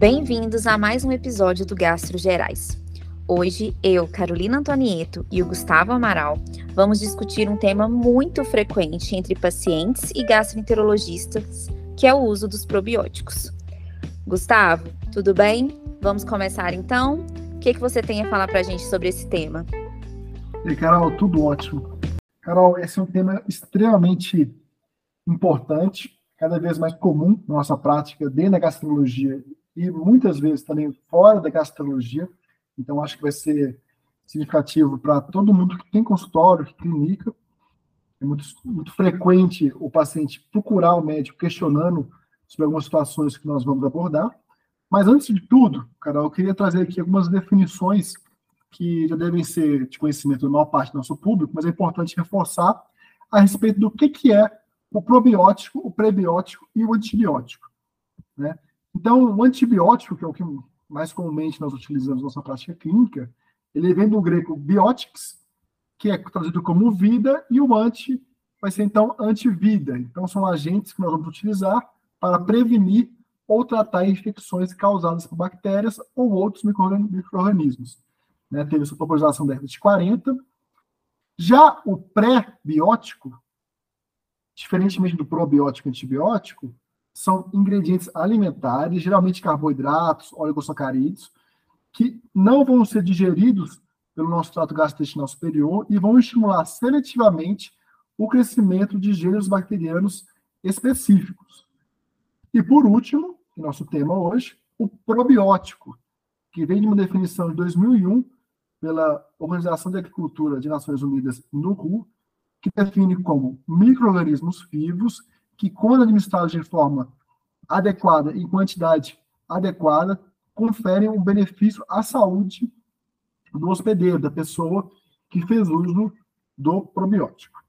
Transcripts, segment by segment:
Bem-vindos a mais um episódio do Gastro Gerais. Hoje, eu, Carolina Antonieto e o Gustavo Amaral vamos discutir um tema muito frequente entre pacientes e gastroenterologistas, que é o uso dos probióticos. Gustavo, tudo bem? Vamos começar então? O que, que você tem a falar para a gente sobre esse tema? E Carol, tudo ótimo. Carol, esse é um tema extremamente importante, cada vez mais comum na nossa prática dentro da gastrologia e muitas vezes também fora da gastrologia. Então, acho que vai ser significativo para todo mundo que tem consultório, que clínica. É muito, muito frequente o paciente procurar o médico questionando sobre algumas situações que nós vamos abordar. Mas antes de tudo, Carol, eu queria trazer aqui algumas definições que já devem ser de conhecimento da maior parte do nosso público, mas é importante reforçar a respeito do que, que é o probiótico, o prebiótico e o antibiótico. Né? Então, o antibiótico, que é o que mais comumente nós utilizamos na nossa prática clínica, ele vem do grego biotics, que é traduzido como vida, e o anti vai ser então antivida. Então, são agentes que nós vamos utilizar para prevenir ou tratar infecções causadas por bactérias ou outros micro-organismos. Né? Teve sua popularização na década de 40. Já o pré-biótico, diferentemente do probiótico e antibiótico, são ingredientes alimentares, geralmente carboidratos, oligosacarídeos, que não vão ser digeridos pelo nosso trato gastrointestinal superior e vão estimular seletivamente o crescimento de gêneros bacterianos específicos. E por último, nosso tema hoje, o probiótico, que vem de uma definição de 2001 pela Organização de Agricultura de Nações Unidas, NURU, que define como micro-organismos vivos que, quando administrados de forma adequada, em quantidade adequada, conferem um benefício à saúde do hospedeiro, da pessoa que fez uso do probiótico.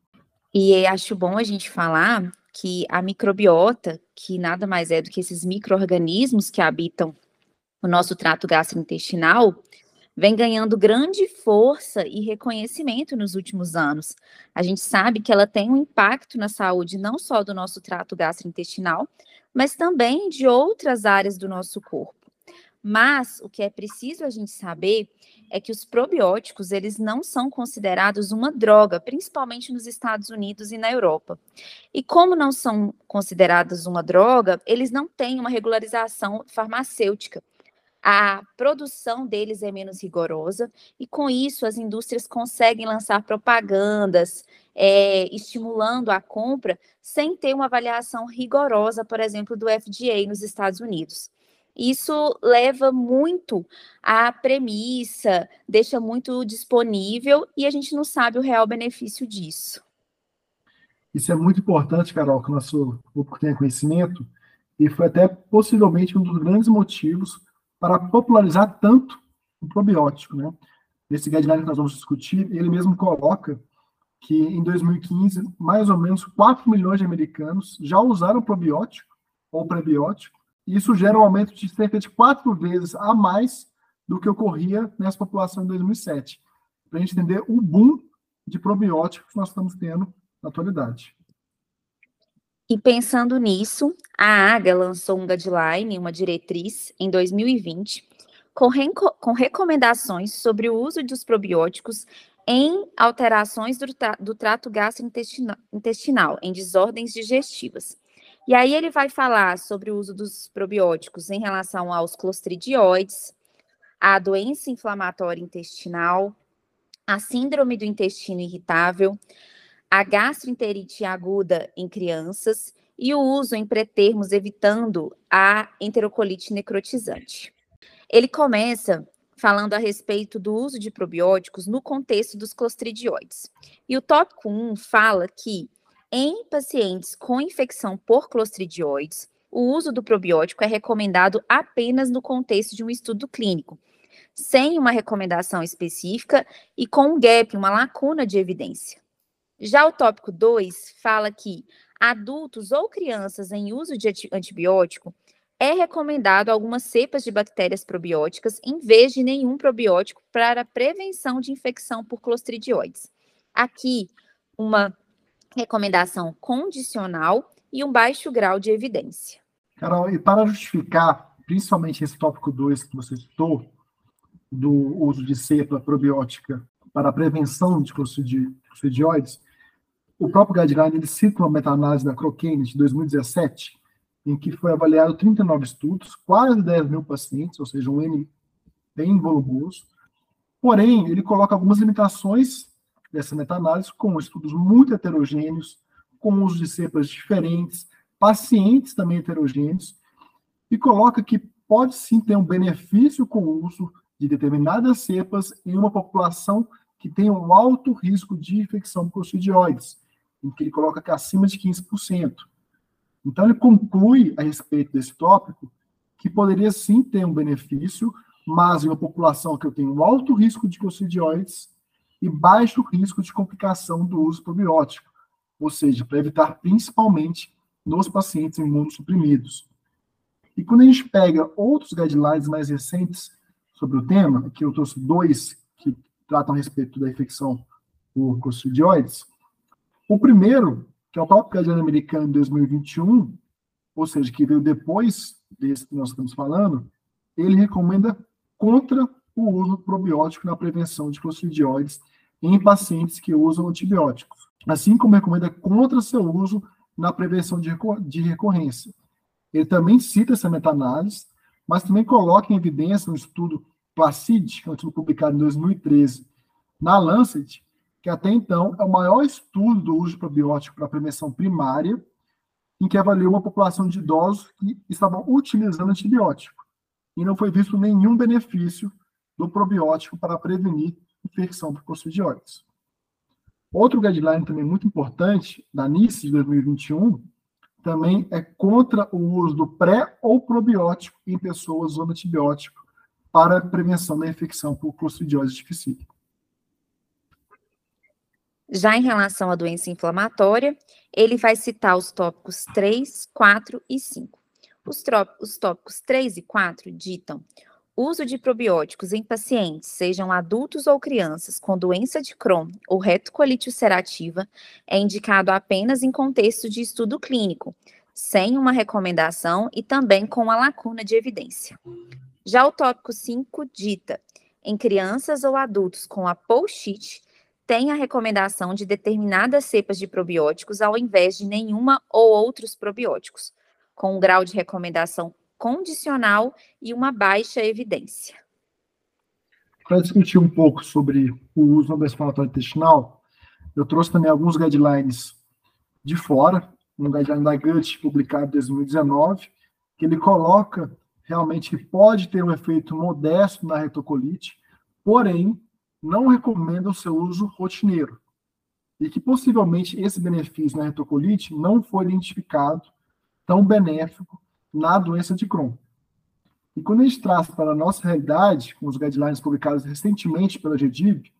E acho bom a gente falar que a microbiota, que nada mais é do que esses micro-organismos que habitam o nosso trato gastrointestinal, vem ganhando grande força e reconhecimento nos últimos anos. A gente sabe que ela tem um impacto na saúde não só do nosso trato gastrointestinal, mas também de outras áreas do nosso corpo. Mas o que é preciso a gente saber é que os probióticos, eles não são considerados uma droga, principalmente nos Estados Unidos e na Europa. E como não são considerados uma droga, eles não têm uma regularização farmacêutica. A produção deles é menos rigorosa e, com isso, as indústrias conseguem lançar propagandas, é, estimulando a compra, sem ter uma avaliação rigorosa, por exemplo, do FDA nos Estados Unidos. Isso leva muito à premissa, deixa muito disponível e a gente não sabe o real benefício disso. Isso é muito importante, Carol, que o nosso público tenha conhecimento, e foi até possivelmente um dos grandes motivos para popularizar tanto o probiótico. Né? Nesse guideline que nós vamos discutir, ele mesmo coloca que em 2015, mais ou menos 4 milhões de americanos já usaram probiótico ou prebiótico, isso gera um aumento de cerca de quatro vezes a mais do que ocorria nessa população em 2007. Para a gente entender o boom de probióticos que nós estamos tendo na atualidade. E pensando nisso, a AGA lançou um guideline, uma diretriz, em 2020, com, com recomendações sobre o uso dos probióticos em alterações do, do trato gastrointestinal, em desordens digestivas. E aí ele vai falar sobre o uso dos probióticos em relação aos clostridioides, a doença inflamatória intestinal, a síndrome do intestino irritável, a gastroenterite aguda em crianças e o uso em pretermos evitando a enterocolite necrotizante. Ele começa falando a respeito do uso de probióticos no contexto dos clostridioides. E o tópico 1 fala que em pacientes com infecção por clostridioides, o uso do probiótico é recomendado apenas no contexto de um estudo clínico, sem uma recomendação específica e com um gap, uma lacuna de evidência. Já o tópico 2 fala que adultos ou crianças em uso de antibiótico é recomendado algumas cepas de bactérias probióticas em vez de nenhum probiótico para prevenção de infecção por clostridioides. Aqui, uma recomendação condicional e um baixo grau de evidência. Carol, e para justificar principalmente esse tópico 2 que você citou, do uso de cepa probiótica para a prevenção de clostridioides, o próprio guideline ele cita uma meta-análise da Crocane de 2017, em que foi avaliado 39 estudos, quase 10 mil pacientes, ou seja, um N bem volumoso. Porém, ele coloca algumas limitações dessa meta-análise, com estudos muito heterogêneos, com uso de cepas diferentes, pacientes também heterogêneos, e coloca que pode sim ter um benefício com o uso de determinadas cepas em uma população que tem um alto risco de infecção por coccidioides, em que ele coloca que é acima de 15%. Então, ele conclui a respeito desse tópico que poderia sim ter um benefício, mas em uma população que eu tenho alto risco de coccidioides e baixo risco de complicação do uso probiótico, ou seja, para evitar principalmente nos pacientes imunossuprimidos. E quando a gente pega outros guidelines mais recentes sobre o tema, que eu trouxe dois que tratam a respeito da infecção por coccidioides, o primeiro que é o próprio Guideline americano de 2021, ou seja, que veio depois desse que nós estamos falando, ele recomenda contra o uso probiótico na prevenção de clostridioides em pacientes que usam antibióticos, assim como recomenda contra seu uso na prevenção de, recorrência. Ele também cita essa meta-análise, mas também coloca em evidência um estudo Placid, que é um estudo publicado em 2013 na Lancet, que até então é o maior estudo do uso probiótico para prevenção primária, em que avaliou uma população de idosos que estavam utilizando antibiótico. E não foi visto nenhum benefício do probiótico para prevenir infecção por coccidioides. Outro guideline também muito importante, da NICE de 2021, também é contra o uso do pré ou probiótico em pessoas usando antibiótico para prevenção da infecção por Clostridiose difficile. Já em relação à doença inflamatória, ele vai citar os tópicos 3, 4 e 5. Os, os tópicos 3 e 4 ditam uso de probióticos em pacientes, sejam adultos ou crianças, com doença de Crohn ou retocolite ulcerativa, é indicado apenas em contexto de estudo clínico, sem uma recomendação e também com a lacuna de evidência. Já o tópico 5 dita, em crianças ou adultos com a POLSHIT, tem a recomendação de determinadas cepas de probióticos ao invés de nenhuma ou outros probióticos, com um grau de recomendação condicional e uma baixa evidência. Para discutir um pouco sobre o uso do esfalatório intestinal, eu trouxe também alguns guidelines de fora, um guideline da GUT publicado em 2019, que ele coloca realmente que pode ter um efeito modesto na retocolite, porém não recomenda o seu uso rotineiro. E que possivelmente esse benefício na retocolite não foi identificado tão benéfico na doença de Crohn. E quando a gente traz para a nossa realidade, com os guidelines publicados recentemente pela GDIB,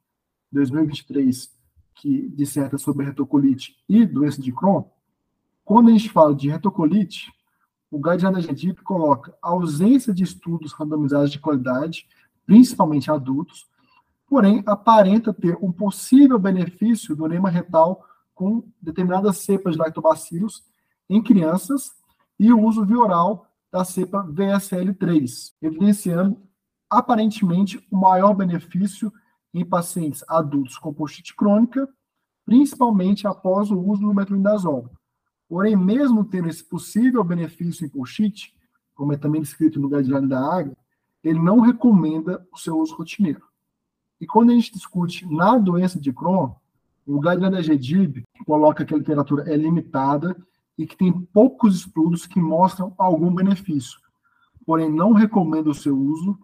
2023, que disserta sobre retocolite e doença de Crohn, quando a gente fala de retocolite, o guideline da GDIB coloca ausência de estudos randomizados de qualidade, principalmente adultos, porém aparenta ter um possível benefício do enema retal com determinadas cepas de lactobacilos em crianças e o uso via oral da cepa VSL3, evidenciando aparentemente o maior benefício em pacientes adultos com post crônica, principalmente após o uso do metronidazol. Porém, mesmo tendo esse possível benefício em post como é também descrito no guideline da água, ele não recomenda o seu uso rotineiro. E quando a gente discute na doença de Crohn, o GDIB coloca que a literatura é limitada e que tem poucos estudos que mostram algum benefício, porém não recomenda o seu uso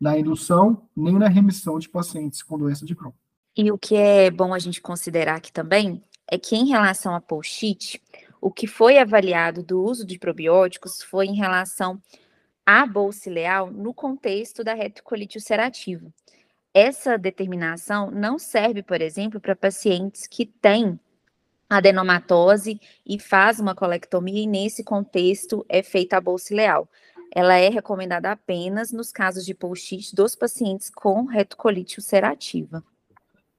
na indução nem na remissão de pacientes com doença de Crohn. E o que é bom a gente considerar aqui também é que em relação a Polchite, o que foi avaliado do uso de probióticos foi em relação à bolsa ileal no contexto da retocolite ulcerativa. Essa determinação não serve, por exemplo, para pacientes que têm adenomatose e faz uma colectomia, e nesse contexto é feita a bolsa ileal. Ela é recomendada apenas nos casos de polchite dos pacientes com retocolite ulcerativa.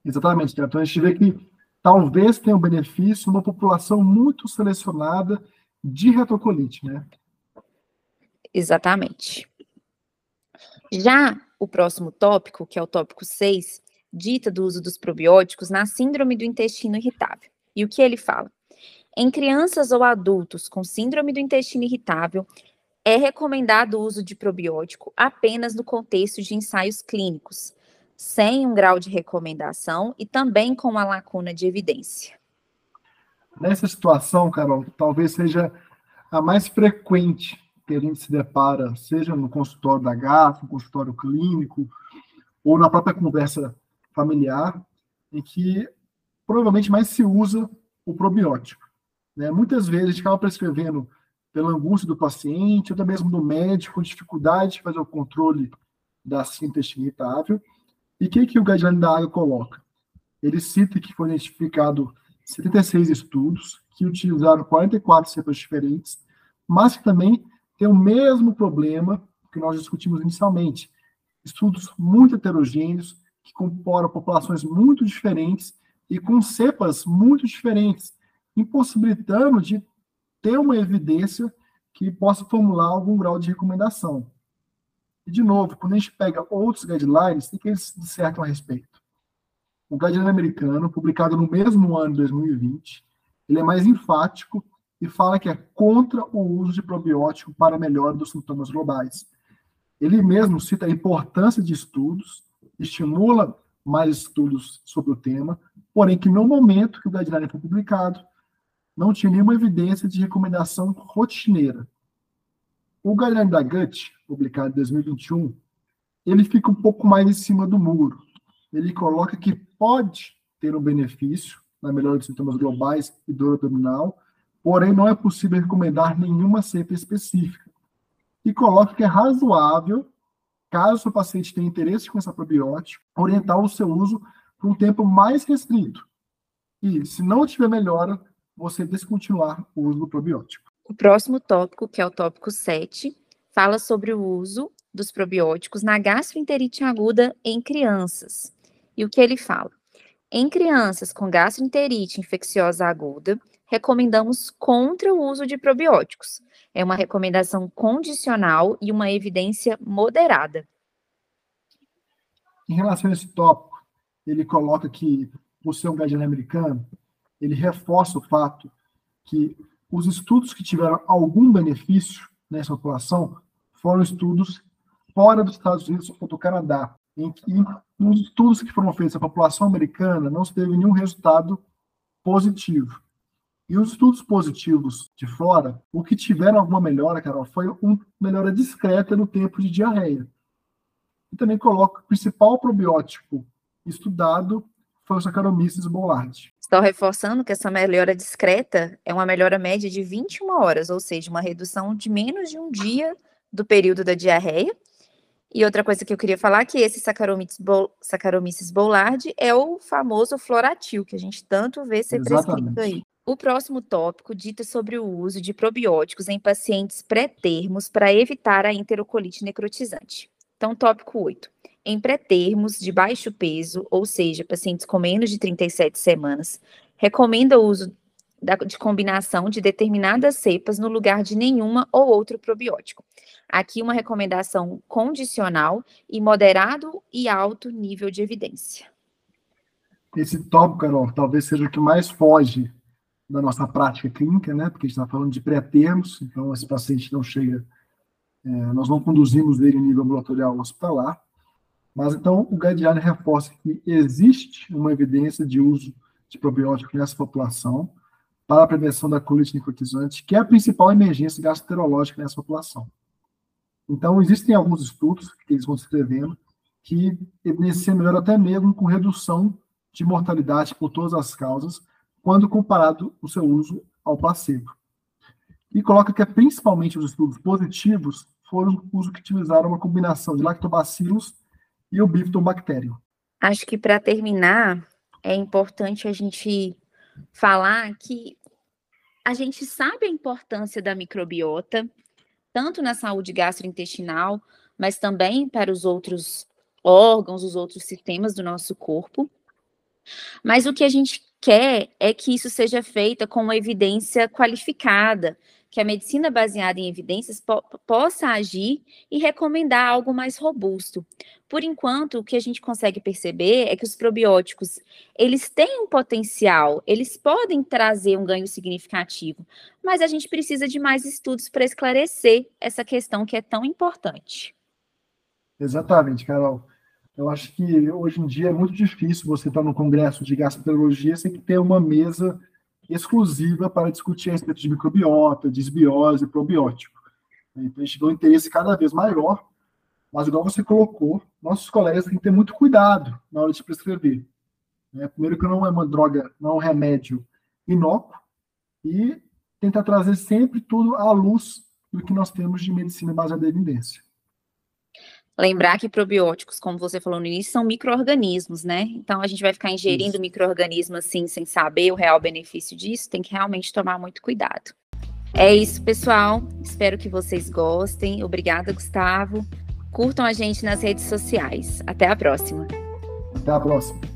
Exatamente, então a gente vê que talvez tenha um benefício uma população muito selecionada de retocolite, né? Exatamente. Já o próximo tópico, que é o tópico 6, dita do uso dos probióticos na síndrome do intestino irritável. E o que ele fala? Em crianças ou adultos com síndrome do intestino irritável, é recomendado o uso de probiótico apenas no contexto de ensaios clínicos, sem um grau de recomendação e também com uma lacuna de evidência. Nessa situação, Carol, talvez seja a mais frequente que a gente se depara, seja no consultório da GAF, no consultório clínico, ou na própria conversa familiar, em que provavelmente mais se usa o probiótico. Né? Muitas vezes a gente acaba prescrevendo pela angústia do paciente, ou até mesmo do médico, dificuldade de fazer o controle da síntese irritável. E o que, que o guideline da água coloca? Ele cita que foi identificado 76 estudos que utilizaram 44 cepas diferentes, mas que também tem o mesmo problema que nós discutimos inicialmente. Estudos muito heterogêneos, que comporam populações muito diferentes e com cepas muito diferentes, impossibilitando de ter uma evidência que possa formular algum grau de recomendação. E, de novo, quando a gente pega outros guidelines, o que eles dissertam a respeito? O guideline americano, publicado no mesmo ano, 2020, ele é mais enfático e fala que é contra o uso de probiótico para melhora dos sintomas globais. Ele mesmo cita a importância de estudos, estimula mais estudos sobre o tema, porém que no momento que o guideline foi publicado, não tinha nenhuma evidência de recomendação rotineira. O guideline da GUT, publicado em 2021, ele fica um pouco mais em cima do muro. Ele coloca que pode ter um benefício na melhora dos sintomas globais e dor abdominal, porém não é possível recomendar nenhuma cepa específica. E coloca que é razoável, caso o paciente tenha interesse com essa probiótica, orientar o seu uso por um tempo mais restrito. E, se não tiver melhora, você descontinuar o uso do probiótico. O próximo tópico, que é o tópico 7, fala sobre o uso dos probióticos na gastroenterite aguda em crianças. E o que ele fala? Em crianças com gastroenterite infecciosa aguda, recomendamos contra o uso de probióticos. É uma recomendação condicional e uma evidência moderada. Em relação a esse tópico, ele coloca que, por ser um guideline americano, ele reforça o fato que os estudos que tiveram algum benefício nessa população foram estudos fora dos Estados Unidos ou do Canadá, em que nos estudos que foram feitos na população americana não se teve nenhum resultado positivo. E os estudos positivos de fora, o que tiveram alguma melhora, Carol, foi uma melhora discreta no tempo de diarreia. E também coloca o principal probiótico estudado foi o Saccharomyces boulardii. Estou reforçando que essa melhora discreta é uma melhora média de 21 horas, ou seja, uma redução de menos de um dia do período da diarreia. E outra coisa que eu queria falar é que esse Saccharomyces, bol Saccharomyces boulardii é o famoso floratil, que a gente tanto vê ser Exatamente. prescrito aí. O próximo tópico dita sobre o uso de probióticos em pacientes pré-termos para evitar a enterocolite necrotizante. Então, tópico 8. Em pré-termos de baixo peso, ou seja, pacientes com menos de 37 semanas, recomenda o uso da, de combinação de determinadas cepas no lugar de nenhuma ou outro probiótico. Aqui uma recomendação condicional e moderado e alto nível de evidência. Esse tópico, Carol, talvez seja o que mais foge da nossa prática clínica, né? Porque a gente está falando de pré-termos, então esse paciente não chega, é, nós não conduzimos ele em nível ambulatorial hospitalar. Mas então o guideline reforça que existe uma evidência de uso de probiótico nessa população para a prevenção da colite necrotizante, que é a principal emergência gastroenterológica nessa população. Então, existem alguns estudos que eles vão descrevendo que evidenciam melhor até mesmo com redução de mortalidade por todas as causas, quando comparado o seu uso ao placebo. E coloca que principalmente os estudos positivos foram os que utilizaram uma combinação de lactobacilos e o bifidobacterium. Acho que para terminar, é importante a gente falar que a gente sabe a importância da microbiota, tanto na saúde gastrointestinal, mas também para os outros órgãos, os outros sistemas do nosso corpo. Mas o que a gente quer é que isso seja feito com uma evidência qualificada, que a medicina baseada em evidências po possa agir e recomendar algo mais robusto. Por enquanto, o que a gente consegue perceber é que os probióticos, eles têm um potencial, eles podem trazer um ganho significativo, mas a gente precisa de mais estudos para esclarecer essa questão que é tão importante. Exatamente, Carol. Eu acho que hoje em dia é muito difícil você estar no congresso de gastroenterologia sem ter uma mesa exclusiva para discutir a respeito de microbiota, desbiose, probiótico. Então, a gente vê um interesse cada vez maior, mas, igual você colocou, nossos colegas têm que ter muito cuidado na hora de prescrever. Né? Primeiro, que não é uma droga, não é um remédio inócuo, e tentar trazer sempre tudo à luz do que nós temos de medicina baseada em evidência. Lembrar que probióticos, como você falou no início, são micro-organismos, né? Então a gente vai ficar ingerindo micro-organismos assim, sem saber o real benefício disso, tem que realmente tomar muito cuidado. É isso, pessoal. Espero que vocês gostem. Obrigada, Gustavo. Curtam a gente nas redes sociais. Até a próxima. Até a próxima.